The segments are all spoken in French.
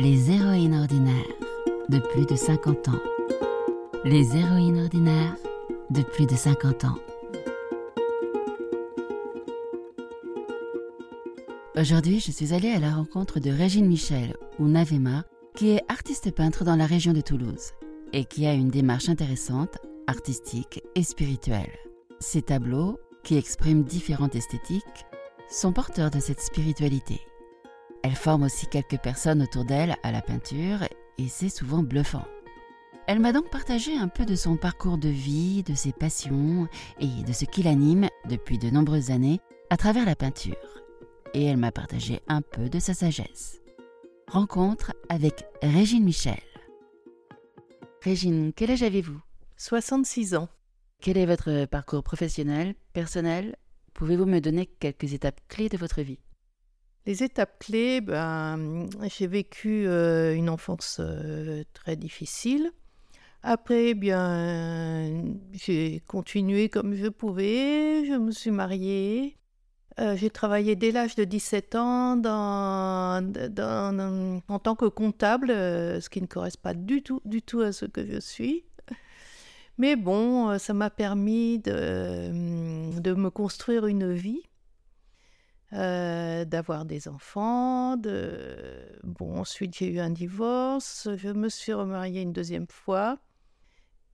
Les héroïnes ordinaires de plus de 50 ans. Les héroïnes ordinaires de plus de 50 ans. Aujourd'hui, je suis allée à la rencontre de Régine Michel, ou Navema, qui est artiste peintre dans la région de Toulouse et qui a une démarche intéressante, artistique et spirituelle. Ses tableaux, qui expriment différentes esthétiques, sont porteurs de cette spiritualité. Elle forme aussi quelques personnes autour d'elle à la peinture et c'est souvent bluffant. Elle m'a donc partagé un peu de son parcours de vie, de ses passions et de ce qui l'anime depuis de nombreuses années à travers la peinture. Et elle m'a partagé un peu de sa sagesse. Rencontre avec Régine Michel. Régine, quel âge avez-vous? 66 ans. Quel est votre parcours professionnel, personnel? Pouvez-vous me donner quelques étapes clés de votre vie? Les étapes clés, ben, j'ai vécu euh, une enfance euh, très difficile. Après, bien, j'ai continué comme je pouvais. Je me suis mariée. Euh, j'ai travaillé dès l'âge de 17 ans en tant que comptable, ce qui ne correspond pas du tout, du tout à ce que je suis. Mais bon, ça m'a permis de, de me construire une vie. Euh, d'avoir des enfants. De... Bon, ensuite, j'ai eu un divorce. Je me suis remariée une deuxième fois.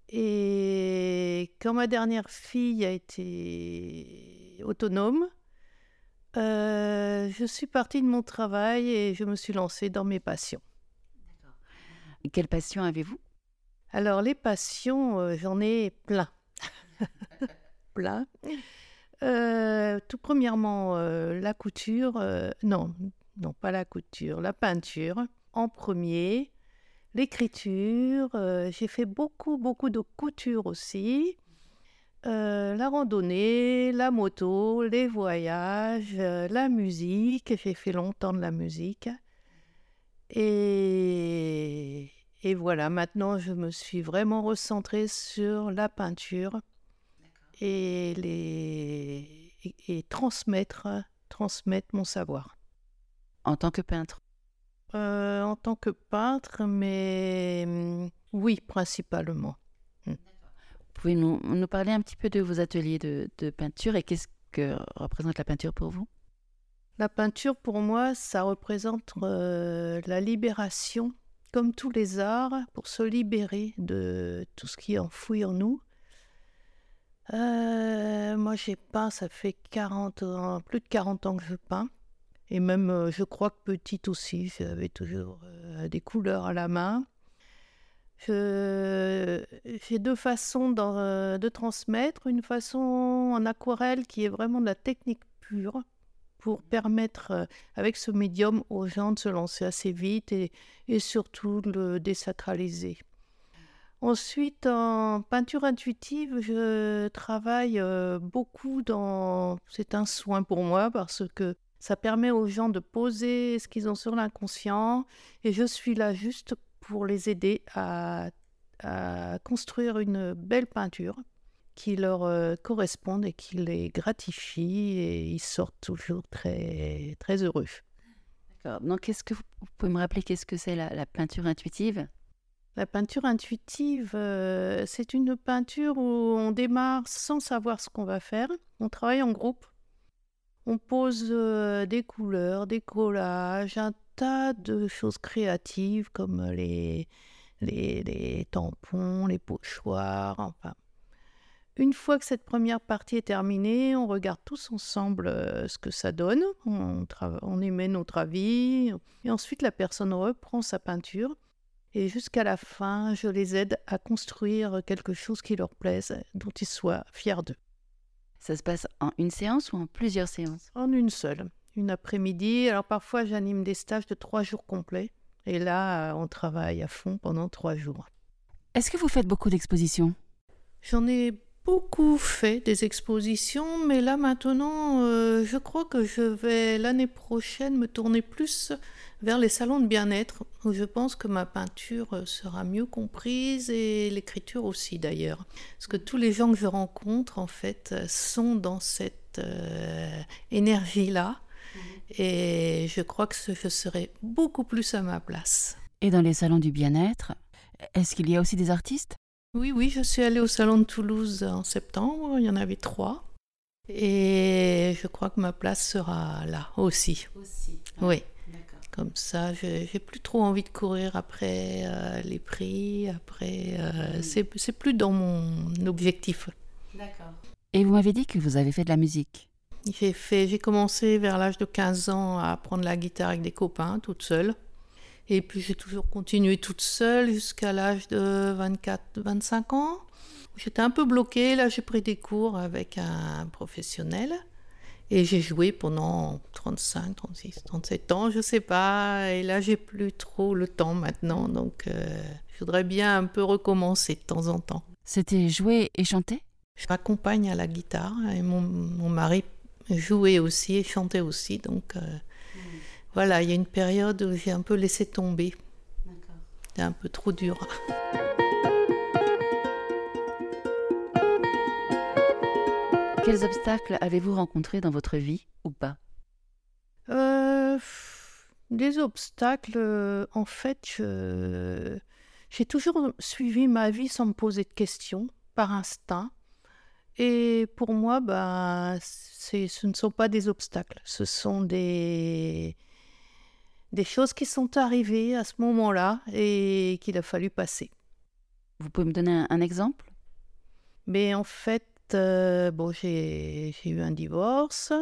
Et quand ma dernière fille a été autonome, euh, je suis partie de mon travail et je me suis lancée dans mes passions. Quelles passions avez-vous? Alors, les passions, euh, j'en ai plein. plein. Euh, tout premièrement, euh, la couture, euh, non, non, pas la couture, la peinture en premier, l'écriture, j'ai fait beaucoup, beaucoup de couture aussi, la randonnée, la moto, les voyages, la musique, j'ai fait longtemps de la musique. Et, et voilà, maintenant je me suis vraiment recentrée sur la peinture et, les, et, transmettre, transmettre mon savoir. En tant que peintre? Euh, En tant que peintre, mais mm, oui, principalement. Mm. Pouvez nous, nous parler un petit peu de vos ateliers de, de peinture et qu'est-ce que représente la peinture pour vous? La peinture, pour moi, ça représente euh, la libération, comme tous les arts, pour se libérer de tout ce qui est enfoui en nous euh, moi, j'ai peint, ça fait 40 ans, plus de 40 ans que je peins. Et même, euh, je crois que petite aussi, j'avais toujours euh, des couleurs à la main. J'ai deux façons de transmettre. Une façon en aquarelle qui est vraiment de la technique pure pour permettre, avec ce médium, aux gens de se lancer assez vite et, et surtout de le désacraliser. Ensuite, en peinture intuitive, je travaille euh, beaucoup dans... C'est un soin pour moi parce que ça permet aux gens de poser ce qu'ils ont sur l'inconscient et je suis là juste pour les aider à, construire une belle peinture qui leur euh, corresponde et qui les gratifie et ils sortent toujours très, très heureux. D'accord. Donc, qu'est-ce que vous pouvez me rappeler qu'est-ce que c'est la peinture intuitive? La peinture intuitive, euh, c'est une peinture où on démarre sans savoir ce qu'on va faire. On travaille en groupe. On pose euh, des couleurs, des collages, un tas de choses créatives comme les, les, tampons, les pochoirs, enfin. Une fois que cette première partie est terminée, on regarde tous ensemble euh, ce que ça donne, on, on émet notre avis, et ensuite la personne reprend sa peinture et jusqu'à la fin, je les aide à construire quelque chose qui leur plaise, dont ils soient fiers d'eux. Ça se passe en une séance ou en plusieurs séances? En une seule, une après-midi. Alors parfois, j'anime des stages de trois jours complets. Et là, on travaille à fond pendant trois jours. Est-ce que vous faites beaucoup d'expositions? J'en ai beaucoup fait des expositions, mais là maintenant, euh, je crois que je vais l'année prochaine me tourner plus vers les salons de bien-être, où je pense que ma peinture sera mieux comprise et l'écriture aussi d'ailleurs. Parce que tous les gens que je rencontre, en fait, sont dans cette euh, énergie-là. Et je crois que je serais beaucoup plus à ma place. Et dans les salons du bien-être, est-ce qu'il y a aussi des artistes? Oui, oui, je suis allée au salon de Toulouse en septembre, il y en avait trois. Et je crois que ma place sera là aussi. Aussi. Oui. Comme ça, j'ai plus trop envie de courir après euh, les prix, après. Euh, c'est plus dans mon objectif. D'accord. Et vous m'avez dit que vous avez fait de la musique. J'ai fait, j'ai commencé vers l'âge de 15 ans à apprendre la guitare avec des copains, toute seule. Et puis j'ai toujours continué toute seule jusqu'à l'âge de 24, 25 ans. J'étais un peu bloquée, là j'ai pris des cours avec un professionnel. Et j'ai joué pendant 35, 36, 37 ans, je sais pas. Et là, j'ai plus trop le temps maintenant. Donc, euh, je voudrais bien un peu recommencer de temps en temps. C'était jouer et chanter? Je m'accompagne à la guitare. Et mon, mon, mari jouait aussi et chantait aussi. Donc, euh, voilà, il y a une période où j'ai un peu laissé tomber. C'était un peu trop dur. Quels obstacles avez-vous rencontrés dans votre vie ou pas? Euh, Des obstacles, euh, en fait, j'ai toujours suivi ma vie sans me poser de questions, par instinct. Et pour moi, bah, ce ne sont pas des obstacles, ce sont des, des choses qui sont arrivées à ce moment-là et qu'il a fallu passer. Vous pouvez me donner un, exemple? Mais en fait, euh, bon, j'ai eu un divorce.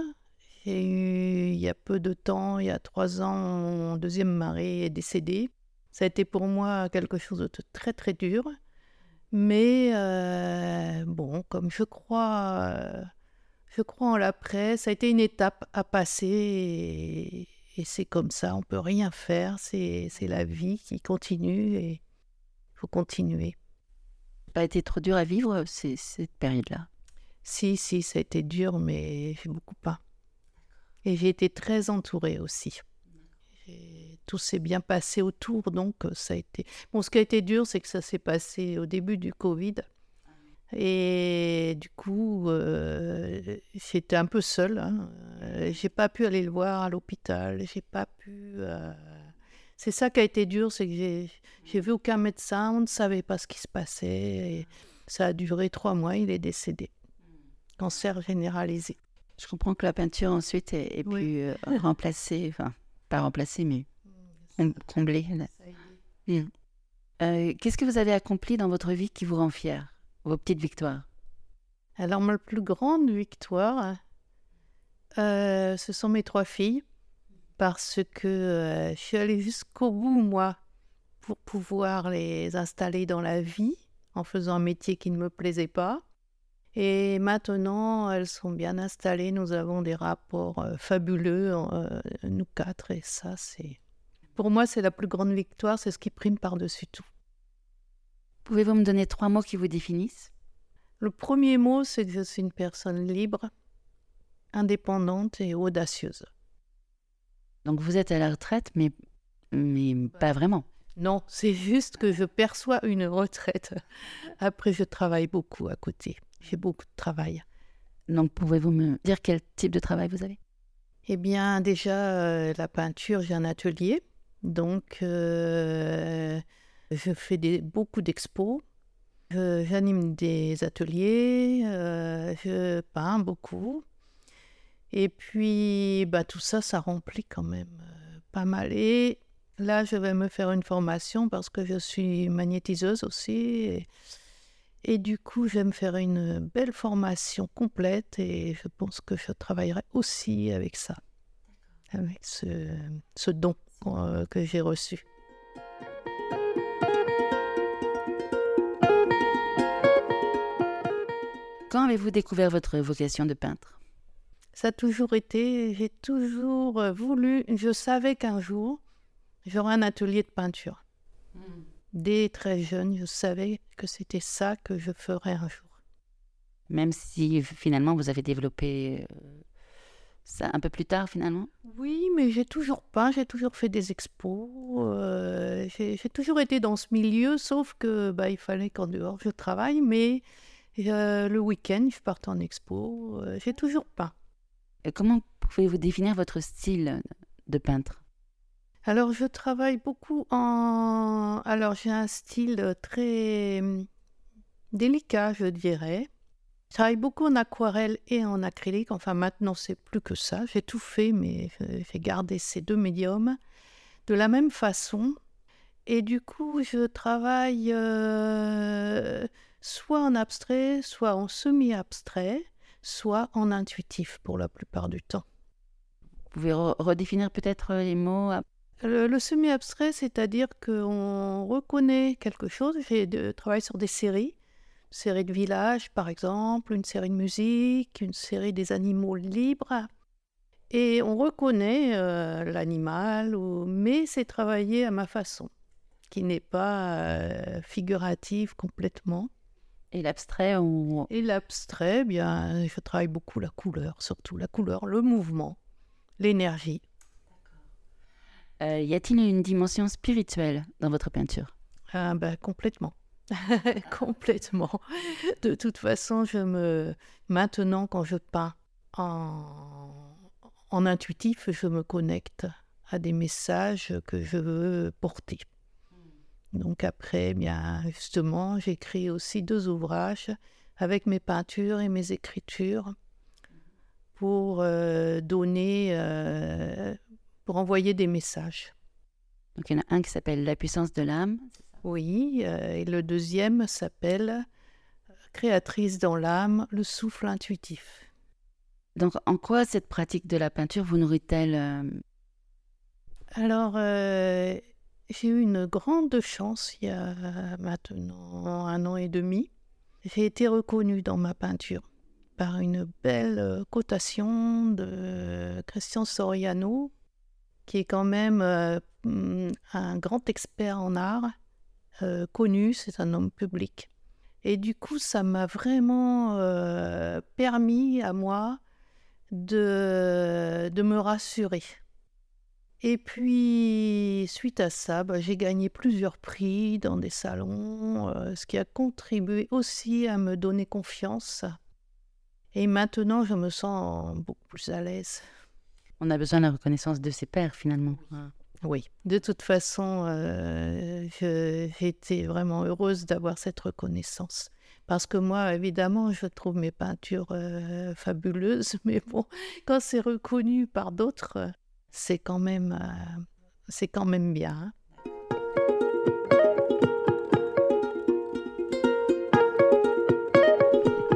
J'ai eu, il y a peu de temps, il y a trois ans, mon deuxième mari est décédé. Ça a été pour moi quelque chose de très très dur. Mais euh, bon, comme je crois, euh, je crois en l'après, ça a été une étape à passer et, et c'est comme ça, on peut rien faire. C'est la vie qui continue et il faut continuer. Pas été trop dur à vivre cette période-là? Si, si, ça a été dur, mais j'ai beaucoup pas. Et j'ai été très entourée aussi. Tout s'est bien passé autour, donc euh, ça a été. Bon, ce qui a été dur, c'est que ça s'est passé au début du Covid. Et du coup, euh, j'étais un peu seule. Hein. Euh, j'ai pas pu aller le voir à l'hôpital. J'ai pas pu. C'est ça qui a été dur, c'est que j'ai, j'ai vu aucun médecin, on ne savait pas ce qui se passait. ça a duré trois mois, il est décédé cancer généralisé. Je comprends que la peinture ensuite est, plus euh, remplacée, enfin, pas remplacée, mais comblée. Mmh. Euh, qu'est-ce que vous avez accompli dans votre vie qui vous rend fier Vos petites victoires? Alors, ma plus grande victoire, euh, ce sont mes trois filles, parce que je suis allée jusqu'au bout, moi, pour pouvoir les installer dans la vie en faisant un métier qui ne me plaisait pas. Et maintenant, elles sont bien installées. Nous avons des rapports euh, fabuleux, euh, nous quatre. Et ça, c'est. Pour moi, c'est la plus grande victoire. C'est ce qui prime par-dessus tout. Pouvez-vous me donner trois mots qui vous définissent? Le premier mot, c'est que je suis une personne libre, indépendante et audacieuse. Donc vous êtes à la retraite, mais, mais pas vraiment. Non, c'est juste que je perçois une retraite. Après, je travaille beaucoup à côté. J'ai beaucoup de travail. Donc, pouvez-vous me dire quel type de travail vous avez? Eh bien, déjà, euh, la peinture, j'ai un atelier. Donc, euh, je fais beaucoup d'expos. J'anime des ateliers. Euh, je peins beaucoup. Et puis, bah, tout ça, ça remplit quand même pas mal. Et là, je vais me faire une formation parce que je suis magnétiseuse aussi. Et du coup, je vais me faire une belle formation complète et je pense que je travaillerai aussi avec ça, avec ce, ce don euh, que j'ai reçu. Quand avez-vous découvert votre vocation de peintre? Ça a toujours été, j'ai toujours voulu, je savais qu'un jour, j'aurais un atelier de peinture. Hmm dès très jeune, je savais que c'était ça que je ferais un jour. Même si finalement vous avez développé euh, ça un peu plus tard finalement? Oui, mais j'ai toujours pas, j'ai toujours fait des expos, euh, j'ai toujours été dans ce milieu, sauf que bah, il fallait qu'en dehors je travaille, mais euh, le week-end je parte en expo, j'ai toujours peint. Et comment pouvez-vous définir votre style de peintre? Alors, je travaille beaucoup en... Alors, j'ai un style très hum, délicat, je dirais. Je travaille beaucoup en aquarelle et en acrylique. Enfin, maintenant, c'est plus que ça. J'ai tout fait, mais j'ai gardé ces deux médiums de la même façon. Et du coup, je travaille euh, soit en abstrait, soit en semi-abstrait, soit en intuitif pour la plupart du temps. Vous pouvez redéfinir peut-être les mots Le, semi-abstrait, c'est-à-dire qu'on reconnaît quelque chose. J'ai de, travaille sur des séries, une série de villages par exemple, une série de musique, une série des animaux libres. Et on reconnaît euh, l'animal, mais c'est travaillé à ma façon, qui n'est pas euh, figurative complètement. Et l'abstrait. Et l'abstrait, bien, je travaille beaucoup la couleur, surtout la couleur, le mouvement, l'énergie. Euh, y a-t-il une dimension spirituelle dans votre peinture? Ah, ben, Complètement. complètement. De toute façon, je me... maintenant, quand je peins en... en intuitif, je me connecte à des messages que je veux porter. Donc après, eh bien justement, j'écris aussi deux ouvrages avec mes peintures et mes écritures pour euh, donner, euh, pour envoyer des messages. Donc il y en a un qui s'appelle La puissance de l'âme. Oui, euh, et le deuxième s'appelle Créatrice dans l'âme, le souffle intuitif. Donc en quoi cette pratique de la peinture vous nourrit-elle Alors, j'ai eu une grande chance il y a maintenant un an et demi. J'ai été reconnue dans ma peinture par une belle euh, cotation de Christian Soriano, qui est quand même euh, mm, un grand expert en art, euh, connu, c'est un homme public. Et du coup, ça m'a vraiment permis à moi de, de me rassurer et puis, suite à ça, bah, j'ai gagné plusieurs prix dans des salons, euh, ce qui a contribué aussi à me donner confiance. Et maintenant, je me sens beaucoup plus à l'aise. On a besoin de la reconnaissance de ses pairs, finalement. Oui, de toute façon, euh, j'ai été vraiment heureuse d'avoir cette reconnaissance. Parce que moi, évidemment, je trouve mes peintures euh, fabuleuses, mais bon, quand c'est reconnu par d'autres, c'est quand même, euh, c'est quand même bien. Hein.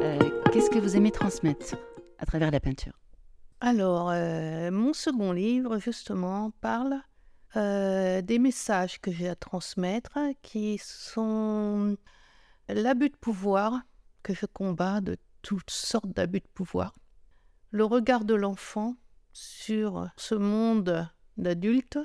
Euh, qu'est-ce que vous aimez transmettre à travers la peinture? Alors, euh, mon second livre, justement, parle des messages que j'ai à transmettre qui sont l'abus de pouvoir que je combats de toutes sortes d'abus de pouvoir, le regard de l'enfant sur ce monde d'adultes,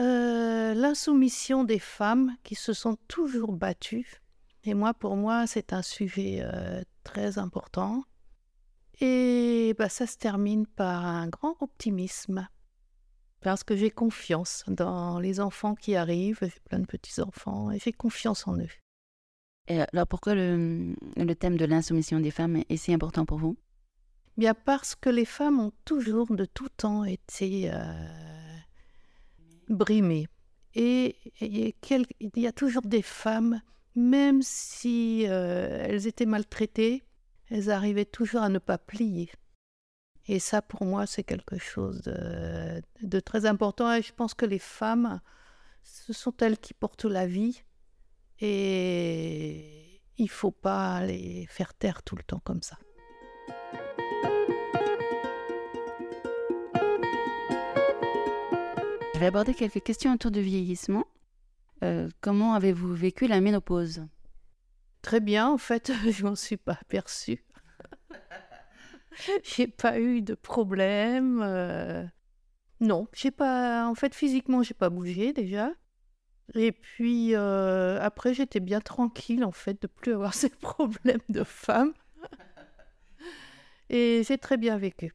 euh, l'insoumission des femmes qui se sont toujours battues. Et moi, pour moi, c'est un sujet euh, très important. Et bah, ça se termine par un grand optimisme. Parce que j'ai confiance dans les enfants qui arrivent. J'ai plein de petits-enfants et j'ai confiance en eux. Et alors pourquoi le thème de l'insoumission des femmes est si important pour vous? Bien parce que les femmes ont toujours de tout temps été euh, brimées. Et, il y a toujours des femmes, même si euh, elles étaient maltraitées, elles arrivaient toujours à ne pas plier. Et ça, pour moi, c'est quelque chose de, de, très important. Et je pense que les femmes, ce sont elles qui portent la vie. Et il ne faut pas les faire taire tout le temps comme ça. Je vais aborder quelques questions autour du vieillissement. Euh, comment avez-vous vécu la ménopause? Très bien, en fait, je m'en suis pas aperçue. j'ai pas eu de problème. Euh, non, j'ai pas. En fait, physiquement, j'ai pas bougé déjà. Et puis euh, après, j'étais bien tranquille en fait de plus avoir ces problèmes de femme. Et j'ai très bien vécu.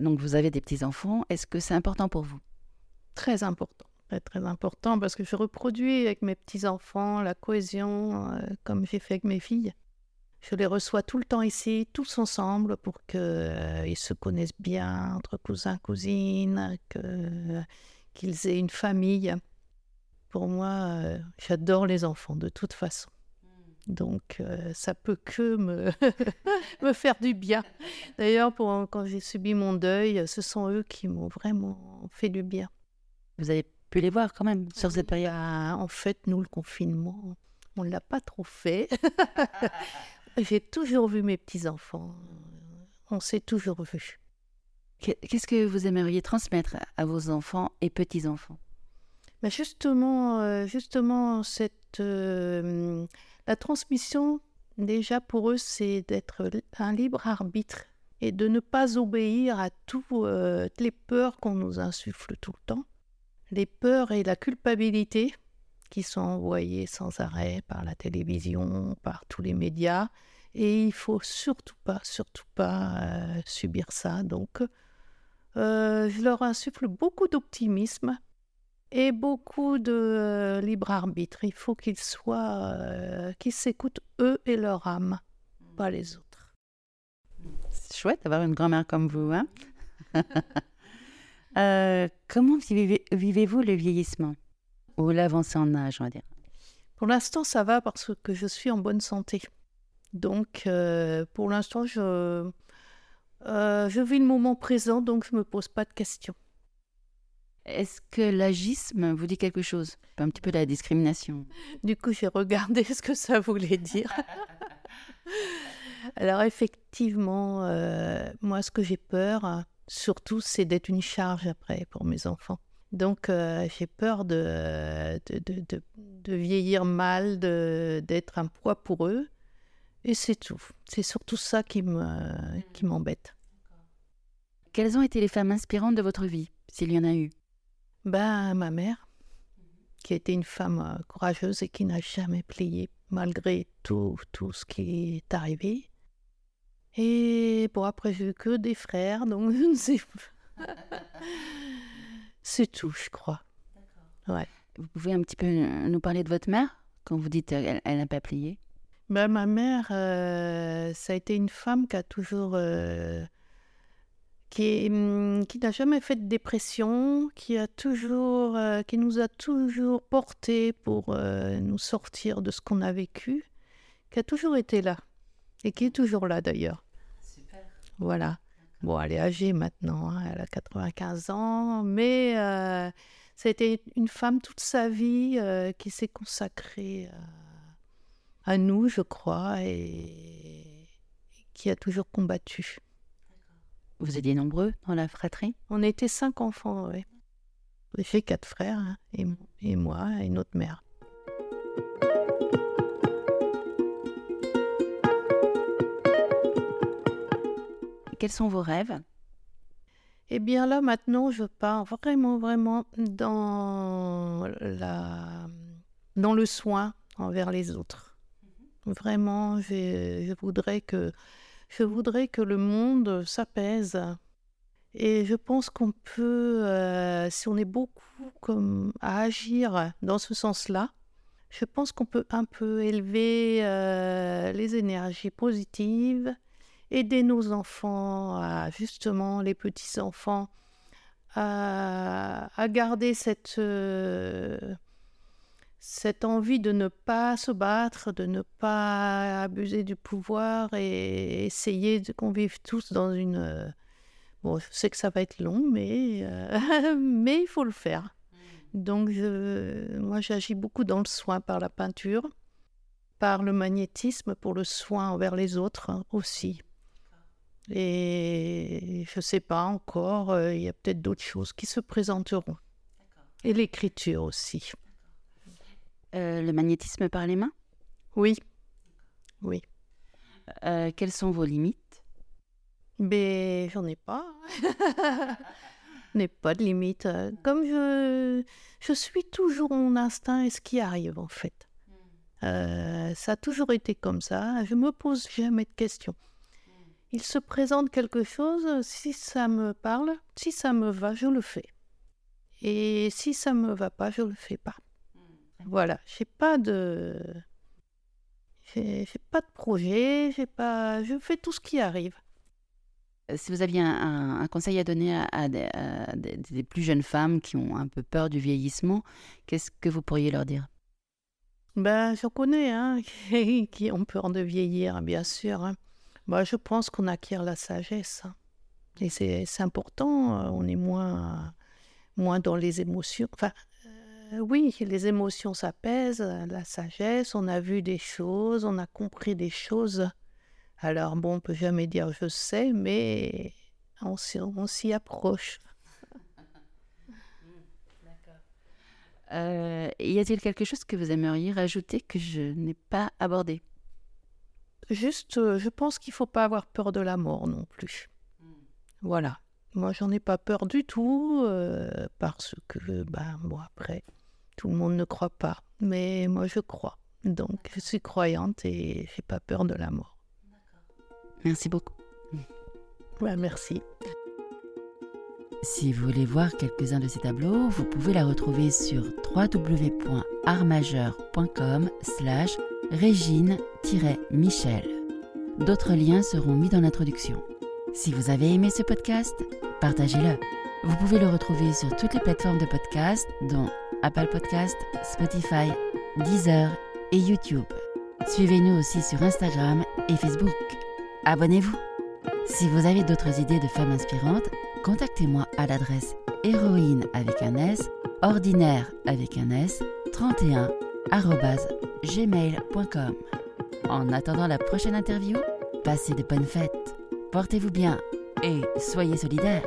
Donc vous avez des petits enfants. Est-ce que c'est important pour vous? Très important. Très, très important parce que je reproduis avec mes petits-enfants la cohésion euh, comme j'ai fait avec mes filles. Je les reçois tout le temps ici, tous ensemble, pour qu'ils se connaissent bien entre cousins, cousines, qu'ils aient une famille. Pour moi, j'adore les enfants de toute façon. Donc, ça peut que me, me faire du bien. D'ailleurs, quand j'ai subi mon deuil, ce sont eux qui m'ont vraiment fait du bien. Vous avez pu les voir quand même sur cette période bah, En fait, nous, le confinement, on ne l'a pas trop fait. j'ai toujours vu mes petits-enfants. On s'est toujours vus. Qu'est-ce que vous aimeriez transmettre à vos enfants et petits-enfants? Bah, Justement, justement cette la transmission, déjà pour eux, c'est d'être un libre arbitre et de ne pas obéir à toutes euh, les peurs qu'on nous insuffle tout le temps. Les peurs et la culpabilité qui sont envoyées sans arrêt par la télévision, par tous les médias. Et il faut surtout pas, surtout pas euh, subir ça. Donc, euh, je leur insuffle beaucoup d'optimisme et beaucoup de euh, libre arbitre. Il faut qu'ils soient, euh, qu'ils s'écoutent eux et leur âme, pas les autres. C'est chouette d'avoir une grand-mère comme vous. Hein euh, comment vivez-vous le vieillissement? Ou l'avancée en âge, on va dire? Pour l'instant, ça va parce que je suis en bonne santé. Donc, pour l'instant, je, je vis le moment présent, donc je ne me pose pas de questions. Est-ce que l'agisme vous dit quelque chose? Un petit peu la discrimination. Du coup, j'ai regardé ce que ça voulait dire. Alors effectivement, euh, moi, ce que j'ai peur, surtout, c'est d'être une charge après pour mes enfants. Donc, euh, j'ai peur de de, de, vieillir mal, d'être un poids pour eux. Et c'est tout. C'est surtout ça qui m'embête. Quelles ont été les femmes inspirantes de votre vie, s'il y en a eu? Ben, ma mère, qui était une femme euh, courageuse et qui n'a jamais plié malgré tout, tout ce qui est arrivé. Et bon, après, j'ai eu que des frères, donc je ne sais pas. C'est tout, je crois. Ouais. Vous pouvez un petit peu nous parler de votre mère quand vous dites qu'elle n'a pas plié? Ben, Ma mère, euh, ça a été une femme qui a toujours euh, Hum, qui, n'a jamais fait de dépression, qui, a toujours, euh, qui nous a toujours porté pour euh, nous sortir de ce qu'on a vécu, qui a toujours été là et qui est toujours là d'ailleurs. Super. Voilà. Bon, elle est âgée maintenant, hein, elle a 95 ans, mais euh, ça a été une femme toute sa vie qui s'est consacrée à nous, je crois, et qui a toujours combattu. Vous étiez nombreux dans la fratrie? On était cinq enfants, oui. J'ai fait quatre frères hein, et, et moi et notre mère. Quels sont vos rêves? Eh bien là maintenant, je pars vraiment, vraiment dans, la, dans le soin envers les autres. Vraiment, je voudrais que je voudrais que le monde s'apaise. Et je pense qu'on peut, euh, si on est beaucoup comme à agir dans ce sens-là, je pense qu'on peut un peu élever euh, les énergies positives, aider nos enfants, justement les petits-enfants, à, garder cette, euh, cette envie de ne pas se battre, de ne pas abuser du pouvoir et essayer de qu'on vive tous dans une... Euh, bon, je sais que ça va être long, mais, euh, mais il faut le faire. Donc, moi, j'agis beaucoup dans le soin par la peinture, par le magnétisme pour le soin envers les autres hein, aussi. Et je ne sais pas encore, euh, il y a peut-être d'autres choses qui se présenteront. Et l'écriture aussi. Euh, le magnétisme par les mains Oui. Oui. Euh, quelles sont vos limites? Ben, j'en ai pas. Je n'ai pas de limites. Comme je, je suis toujours mon instinct et ce qui arrive, en fait. Euh, ça a toujours été comme ça. Je me pose jamais de questions. Il se présente quelque chose, si ça me parle, si ça me va, je le fais. Et si ça me va pas, je le fais pas. Voilà, j'ai pas de j'ai pas de projet, j'ai pas, je fais tout ce qui arrive. Euh, si vous aviez un, conseil à donner à, des, plus jeunes femmes qui ont un peu peur du vieillissement, qu'est-ce que vous pourriez leur dire? Ben, je connais, hein, qui ont peur de vieillir, bien sûr. Hein. Moi, je pense qu'on acquiert la sagesse. Hein. Et c'est important, euh, on est moins, moins dans les émotions. Enfin, oui, les émotions s'apaisent, la sagesse, on a vu des choses, on a compris des choses. Alors bon, on peut jamais dire je sais, mais on s'y approche. Euh, y a-t-il quelque chose que vous aimeriez rajouter que je n'ai pas abordé? Juste, euh, je pense qu'il ne faut pas avoir peur de la mort non plus. Hmm. Voilà. Moi, j'en ai pas peur du tout euh, parce que, ben, bon, après, tout le monde ne croit pas. Mais moi, je crois. Donc, je suis croyante et j'ai pas peur de la mort. Merci beaucoup. Ouais, merci. Si vous voulez voir quelques-uns de ces tableaux, vous pouvez la retrouver sur www.artmajeur.com slash régine-michel. D'autres liens seront mis dans l'introduction. Si vous avez aimé ce podcast, partagez-le. Vous pouvez le retrouver sur toutes les plateformes de podcast, dont Apple Podcast, Spotify, Deezer et YouTube. Suivez-nous aussi sur Instagram et Facebook. Abonnez-vous. Si vous avez d'autres idées de femmes inspirantes, contactez-moi à l'adresse héroïne avec un S, ordinaire avec un S, 31 gmail.com. En attendant la prochaine interview, passez de bonnes fêtes, portez-vous bien et soyez solidaires.